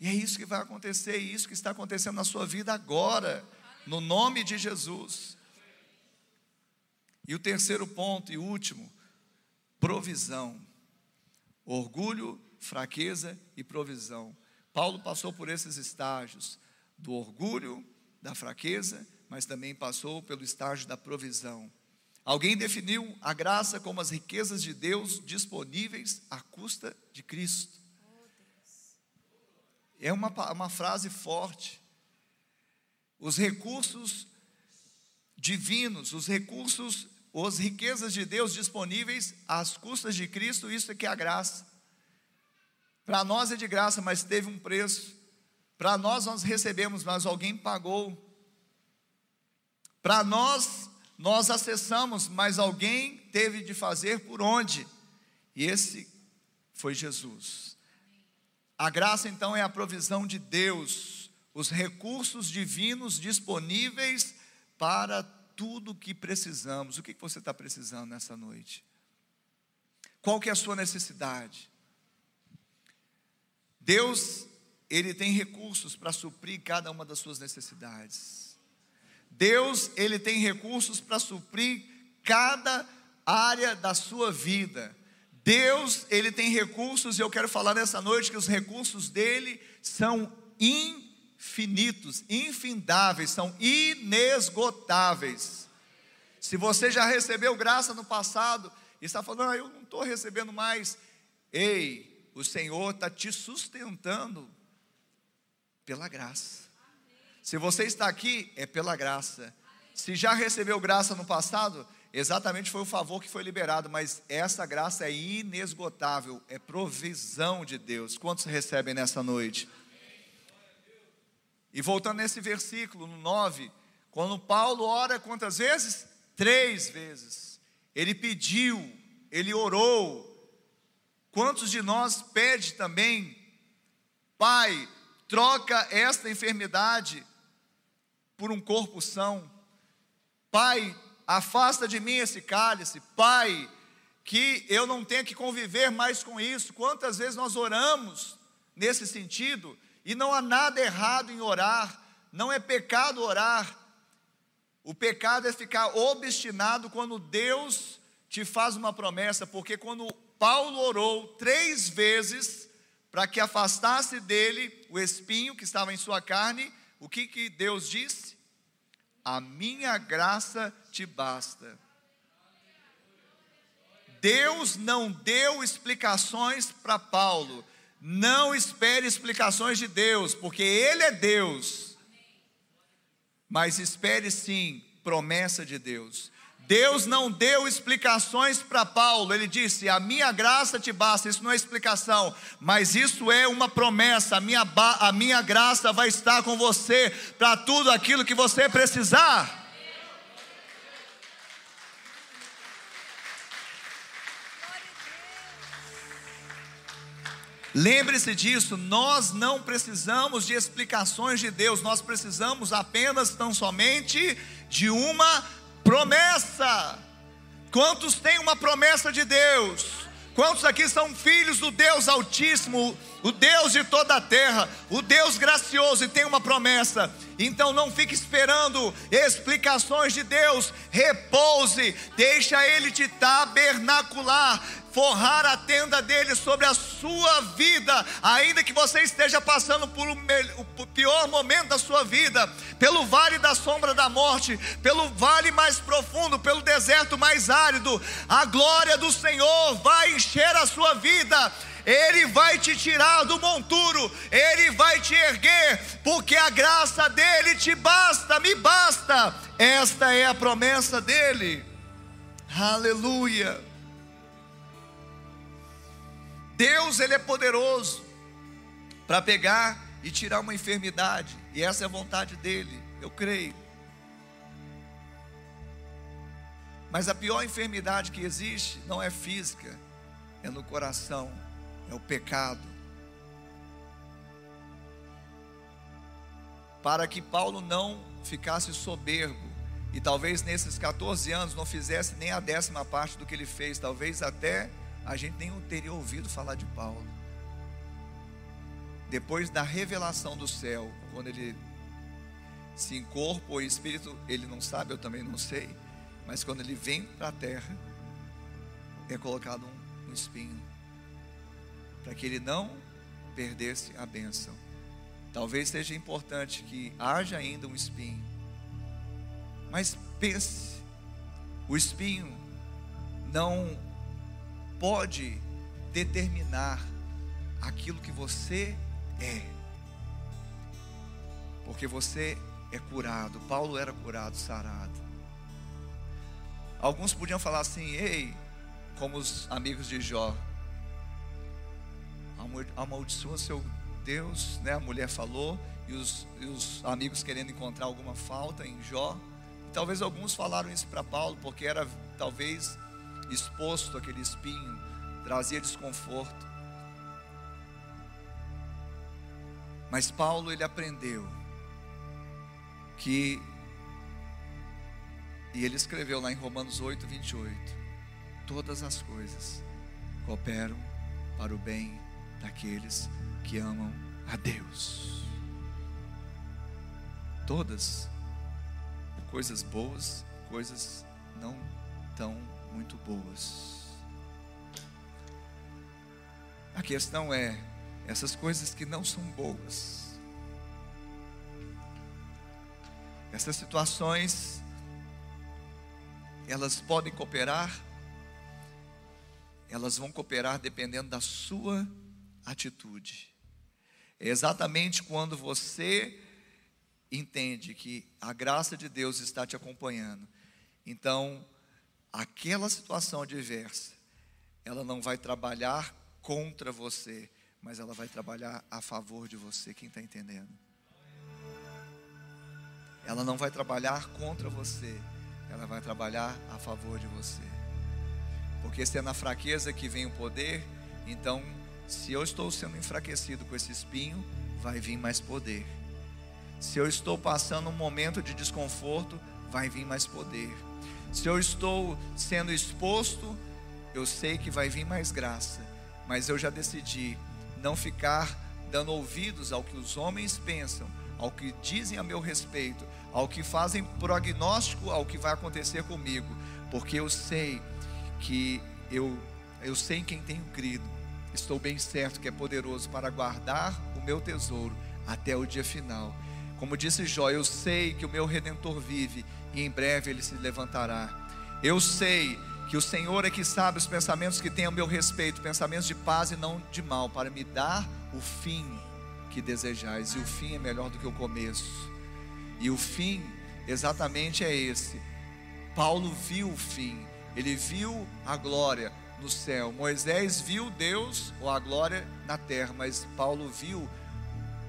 [SPEAKER 2] E é isso que vai acontecer, e isso que está acontecendo na sua vida agora, no nome de Jesus. E o terceiro ponto e último, provisão. Orgulho, fraqueza e provisão. Paulo passou por esses estágios do orgulho, da fraqueza, mas também passou pelo estágio da provisão. Alguém definiu a graça como as riquezas de Deus disponíveis à custa de Cristo. É uma, uma frase forte. Os recursos divinos, os recursos, as riquezas de Deus disponíveis às custas de Cristo, isso é que é a graça. Para nós é de graça, mas teve um preço. Para nós nós recebemos, mas alguém pagou. Para nós nós acessamos, mas alguém teve de fazer por onde? E esse foi Jesus. A graça então é a provisão de Deus, os recursos divinos disponíveis para tudo que precisamos. O que você está precisando nessa noite? Qual que é a sua necessidade? Deus, Ele tem recursos para suprir cada uma das suas necessidades. Deus, Ele tem recursos para suprir cada área da sua vida. Deus, ele tem recursos e eu quero falar nessa noite que os recursos dele são infinitos, infindáveis, são inesgotáveis. Se você já recebeu graça no passado e está falando, ah, eu não estou recebendo mais, ei, o Senhor está te sustentando pela graça. Se você está aqui, é pela graça. Se já recebeu graça no passado, Exatamente foi o favor que foi liberado, mas essa graça é inesgotável, é provisão de Deus. Quantos recebem nessa noite? E voltando nesse versículo, no 9, quando Paulo ora quantas vezes? Três vezes. Ele pediu, ele orou. Quantos de nós pede também, Pai, troca esta enfermidade por um corpo são? Pai, afasta de mim esse cálice. Pai, que eu não tenha que conviver mais com isso. Quantas vezes nós oramos nesse sentido e não há nada errado em orar, não é pecado orar. O pecado é ficar obstinado quando Deus te faz uma promessa, porque quando Paulo orou três vezes para que afastasse dele o espinho que estava em sua carne, o que, que Deus disse? A minha graça te basta. Deus não deu explicações para Paulo. Não espere explicações de Deus, porque Ele é Deus. Mas espere sim promessa de Deus. Deus não deu explicações para Paulo, ele disse: A minha graça te basta. Isso não é explicação, mas isso é uma promessa. A minha, a minha graça vai estar com você para tudo aquilo que você precisar. Lembre-se disso, nós não precisamos de explicações de Deus, nós precisamos apenas, tão somente, de uma promessa. Quantos têm uma promessa de Deus? Quantos aqui são filhos do Deus Altíssimo, o Deus de toda a terra, o Deus gracioso e tem uma promessa? Então não fique esperando explicações de Deus, repouse, deixa Ele te tabernacular, forrar a tenda dele sobre a sua vida, ainda que você esteja passando por o pior momento da sua vida, pelo vale da sombra da morte, pelo vale mais profundo, pelo deserto mais árido, a glória do Senhor vai encher a sua vida. Ele vai te tirar do monturo, Ele vai te erguer, porque a graça dele te basta, me basta. Esta é a promessa dele. Aleluia. Deus, Ele é poderoso para pegar e tirar uma enfermidade, e essa é a vontade dEle, eu creio. Mas a pior enfermidade que existe não é física, é no coração, é o pecado. Para que Paulo não ficasse soberbo, e talvez nesses 14 anos não fizesse nem a décima parte do que ele fez, talvez até a gente nem teria ouvido falar de Paulo. Depois da revelação do céu, quando ele se incorpora, o espírito, ele não sabe, eu também não sei, mas quando ele vem para a terra, é colocado um, um espinho, para que ele não perdesse a bênção. Talvez seja importante que haja ainda um espinho, mas pense, o espinho não pode determinar aquilo que você é. Porque você é curado. Paulo era curado, sarado. Alguns podiam falar assim: ei, como os amigos de Jó, amaldiçoa seu Deus, né? A mulher falou, e os, e os amigos querendo encontrar alguma falta em Jó. E talvez alguns falaram isso para Paulo, porque era talvez exposto aquele espinho, trazia desconforto. Mas Paulo ele aprendeu que e ele escreveu lá em Romanos 8, 28, todas as coisas cooperam para o bem daqueles que amam a Deus. Todas coisas boas, coisas não tão muito boas. A questão é, essas coisas que não são boas, essas situações, elas podem cooperar, elas vão cooperar dependendo da sua atitude. É exatamente quando você entende que a graça de Deus está te acompanhando. Então, aquela situação adversa, ela não vai trabalhar contra você, mas ela vai trabalhar a favor de você. Quem está entendendo? Ela não vai trabalhar contra você, ela vai trabalhar a favor de você. Porque se é na fraqueza que vem o poder, então, se eu estou sendo enfraquecido com esse espinho, vai vir mais poder. Se eu estou passando um momento de desconforto, vai vir mais poder. Se eu estou sendo exposto, eu sei que vai vir mais graça, mas eu já decidi não ficar dando ouvidos ao que os homens pensam, ao que dizem a meu respeito, ao que fazem prognóstico ao que vai acontecer comigo, porque eu sei que eu, eu sei em quem tenho crido, estou bem certo que é poderoso para guardar o meu tesouro até o dia final. Como disse Jó, eu sei que o meu redentor vive e em breve ele se levantará. Eu sei que o Senhor é que sabe os pensamentos que tem a meu respeito, pensamentos de paz e não de mal, para me dar o fim que desejais. E o fim é melhor do que o começo. E o fim exatamente é esse. Paulo viu o fim, ele viu a glória no céu. Moisés viu Deus ou a glória na terra, mas Paulo viu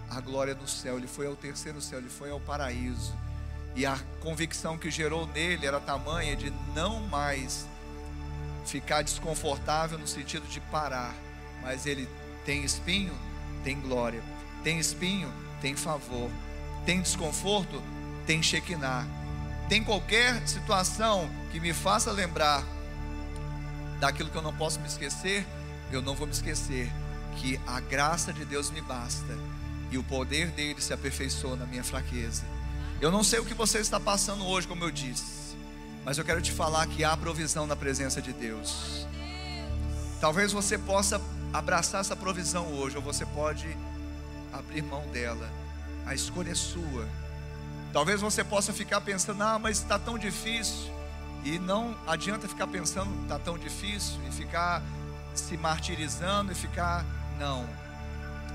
[SPEAKER 2] a glória no céu. Ele foi ao terceiro céu, ele foi ao paraíso. E a convicção que gerou nele era tamanha de não mais ficar desconfortável no sentido de parar, mas ele tem espinho, tem glória, tem espinho, tem favor, tem desconforto, tem Shekinah. Tem qualquer situação que me faça lembrar daquilo que eu não posso me esquecer, eu não vou me esquecer que a graça de Deus me basta e o poder dele se aperfeiçoa na minha fraqueza. Eu não sei o que você está passando hoje, como eu disse, mas eu quero te falar que há provisão na presença de Deus. Talvez você possa abraçar essa provisão hoje, ou você pode abrir mão dela. A escolha é sua. Talvez você possa ficar pensando, ah, mas está tão difícil. E não adianta ficar pensando, está tão difícil, e ficar se martirizando e ficar. Não.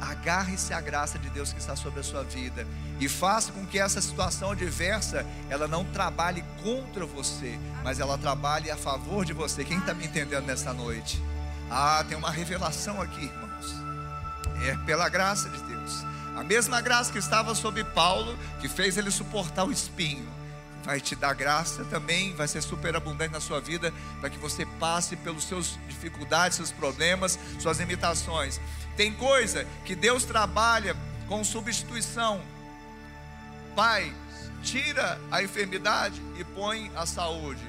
[SPEAKER 2] Agarre-se à graça de Deus que está sobre a sua vida e faça com que essa situação adversa ela não trabalhe contra você, mas ela trabalhe a favor de você. Quem está me entendendo nessa noite? Ah, tem uma revelação aqui, irmãos. É pela graça de Deus. A mesma graça que estava sobre Paulo, que fez ele suportar o espinho, vai te dar graça também, vai ser superabundante na sua vida, para que você passe pelos seus dificuldades, seus problemas, suas limitações. Tem coisa que Deus trabalha com substituição. Pai, tira a enfermidade e põe a saúde.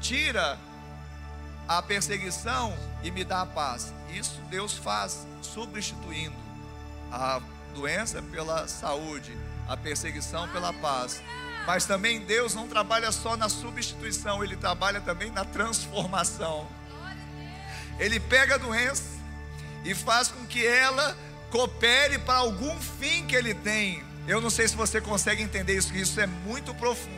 [SPEAKER 2] Tira a perseguição e me dá a paz. Isso Deus faz substituindo a doença pela saúde, a perseguição pela paz. Mas também Deus não trabalha só na substituição, Ele trabalha também na transformação. Ele pega a doença e faz com que ela coopere para algum fim que Ele tem. Eu não sei se você consegue entender isso, que isso é muito profundo.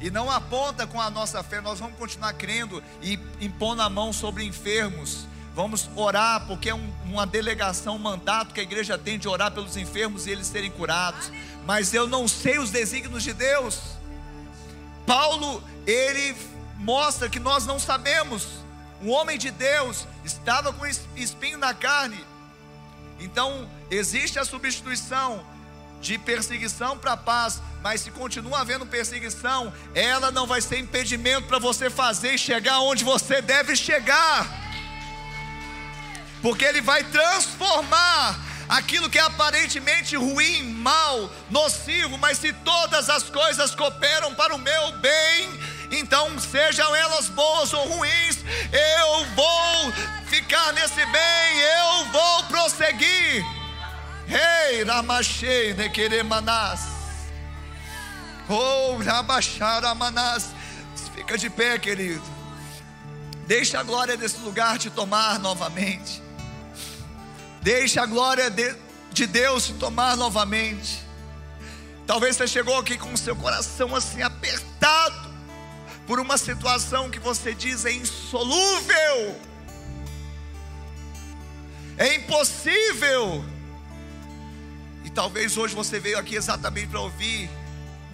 [SPEAKER 2] E não aponta com a nossa fé, nós vamos continuar crendo e impondo a mão sobre enfermos. Vamos orar, porque é um, uma delegação, um mandato que a igreja tem de orar pelos enfermos e eles serem curados mas eu não sei os desígnios de Deus. Paulo, ele mostra que nós não sabemos. Um homem de Deus estava com espinho na carne. Então, existe a substituição de perseguição para paz, mas se continua havendo perseguição, ela não vai ser impedimento para você fazer e chegar onde você deve chegar. Porque ele vai transformar aquilo que é aparentemente ruim, mal, nocivo, mas se todas as coisas cooperam para o meu bem, então sejam elas boas ou ruins, eu vou ficar nesse bem, eu vou prosseguir. Rei, Ramachei, Nequeremanás. Oh, Rabacharamanás. Fica de pé, querido. Deixa a glória desse lugar te tomar novamente. Deixe a glória de, de Deus te tomar novamente. Talvez você chegou aqui com o seu coração assim apertado por uma situação que você diz é insolúvel, é impossível. E talvez hoje você veio aqui exatamente para ouvir,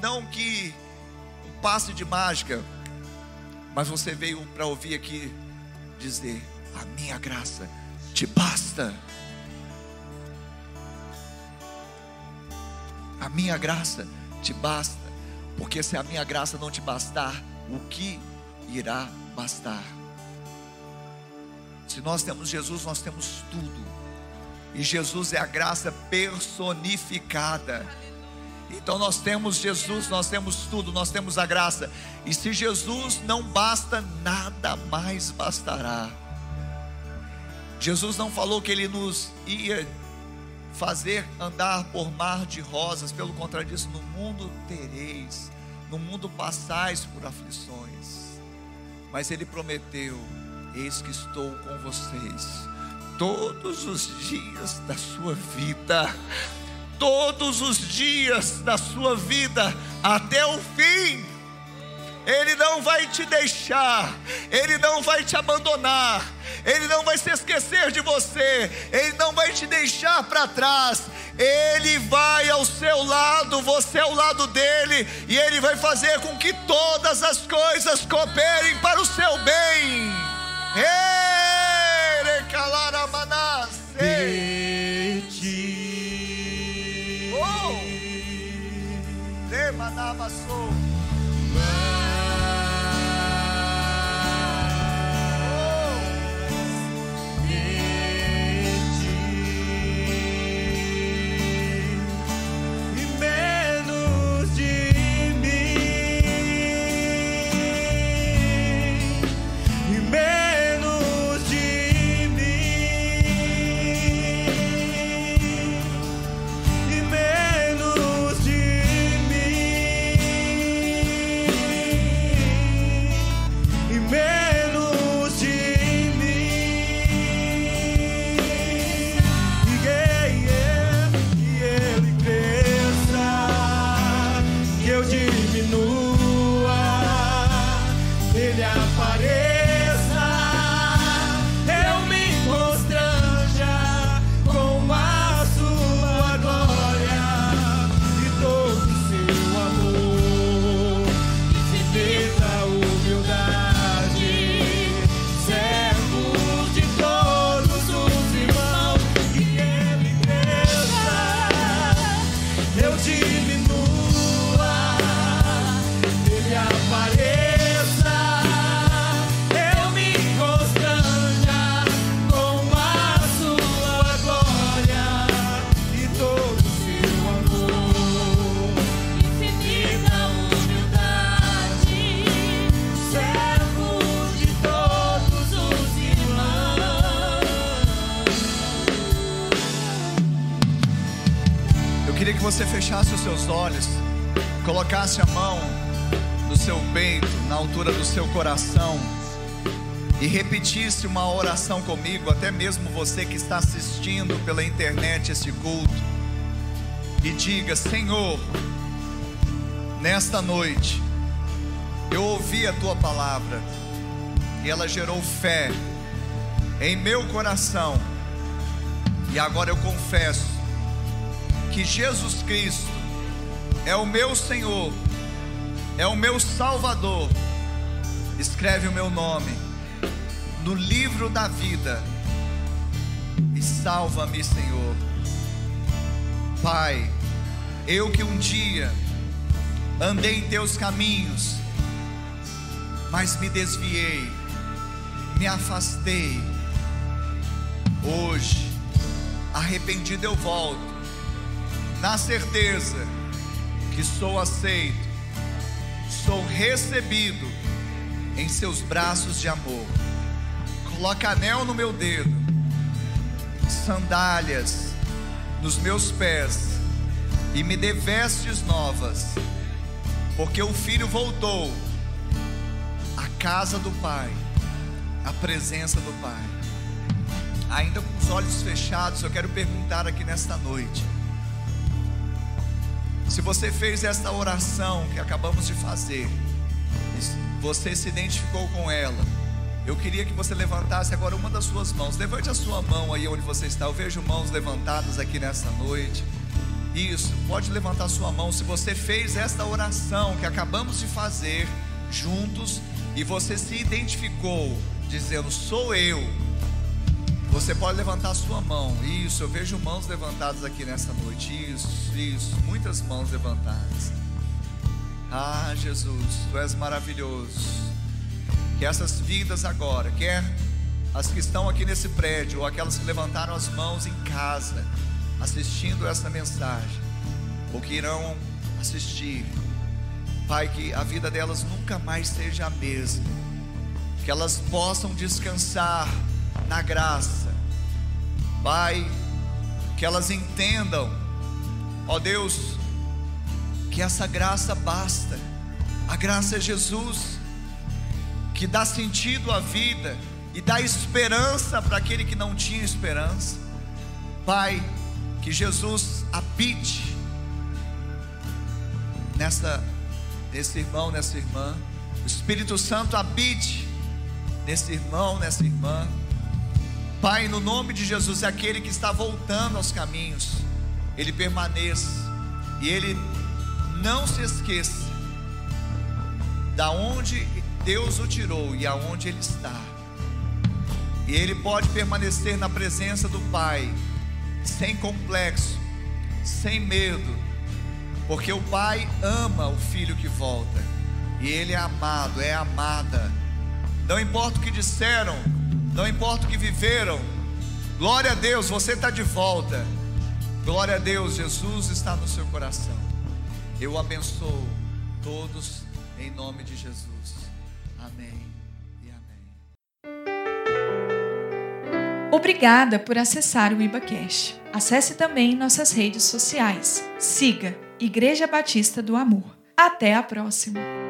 [SPEAKER 2] não que um passe de mágica, mas você veio para ouvir aqui dizer: a minha graça te basta. A minha graça te basta, porque se a minha graça não te bastar, o que irá bastar? Se nós temos Jesus, nós temos tudo. E Jesus é a graça personificada. Então nós temos Jesus, nós temos tudo, nós temos a graça. E se Jesus não basta, nada mais bastará. Jesus não falou que ele nos ia fazer andar por mar de rosas, pelo contrário disso, no mundo tereis, no mundo passais por aflições. Mas ele prometeu: Eis que estou com vocês todos os dias da sua vida todos os dias da sua vida até o fim. Ele não vai te deixar, Ele não vai te abandonar, Ele não vai se esquecer de você, Ele não vai te deixar para trás, Ele vai ao seu lado, você ao lado dele, e Ele vai fazer com que todas as coisas cooperem para o seu bem. Ei, Manamassou. você seus olhos, colocasse a mão no seu peito, na altura do seu coração, e repetisse uma oração comigo, até mesmo você que está assistindo pela internet esse culto, e diga: Senhor, nesta noite, eu ouvi a tua palavra, e ela gerou fé em meu coração, e agora eu confesso que Jesus Cristo é o meu Senhor, é o meu Salvador, escreve o meu nome no livro da vida e salva-me, Senhor. Pai, eu que um dia andei em teus caminhos, mas me desviei, me afastei. Hoje, arrependido eu volto na certeza que sou aceito, sou recebido em seus braços de amor. Coloca anel no meu dedo, sandálias nos meus pés e me dê vestes novas, porque o filho voltou à casa do Pai, à presença do Pai. Ainda com os olhos fechados, eu quero perguntar aqui nesta noite se você fez esta oração que acabamos de fazer, você se identificou com ela, eu queria que você levantasse agora uma das suas mãos. Levante a sua mão aí onde você está. Eu vejo mãos levantadas aqui nessa noite. Isso, pode levantar sua mão se você fez esta oração que acabamos de fazer juntos e você se identificou dizendo: Sou eu você pode levantar a sua mão. Isso, eu vejo mãos levantadas aqui nessa noite. Isso, isso, muitas mãos levantadas. Ah, Jesus, tu és maravilhoso. Que essas vidas agora, quer as que estão aqui nesse prédio, ou aquelas que levantaram as mãos em casa, assistindo essa mensagem, ou que irão assistir. Pai, que a vida delas nunca mais seja a mesma. Que elas possam descansar na graça. Pai, que elas entendam, ó Deus, que essa graça basta. A graça é Jesus, que dá sentido à vida e dá esperança para aquele que não tinha esperança. Pai, que Jesus habite nessa nesse irmão, nessa irmã. O Espírito Santo habite nesse irmão, nessa irmã. Pai, no nome de Jesus, é aquele que está voltando aos caminhos, ele permaneça e ele não se esqueça da onde Deus o tirou e aonde ele está. E ele pode permanecer na presença do Pai, sem complexo, sem medo, porque o Pai ama o filho que volta, e ele é amado, é amada. Não importa o que disseram, não importa o que viveram, glória a Deus, você está de volta. Glória a Deus, Jesus está no seu coração. Eu abençoo todos em nome de Jesus. Amém.
[SPEAKER 1] Obrigada por acessar o IbaCast. Acesse também nossas redes sociais. Siga Igreja Batista do Amor. Até a próxima!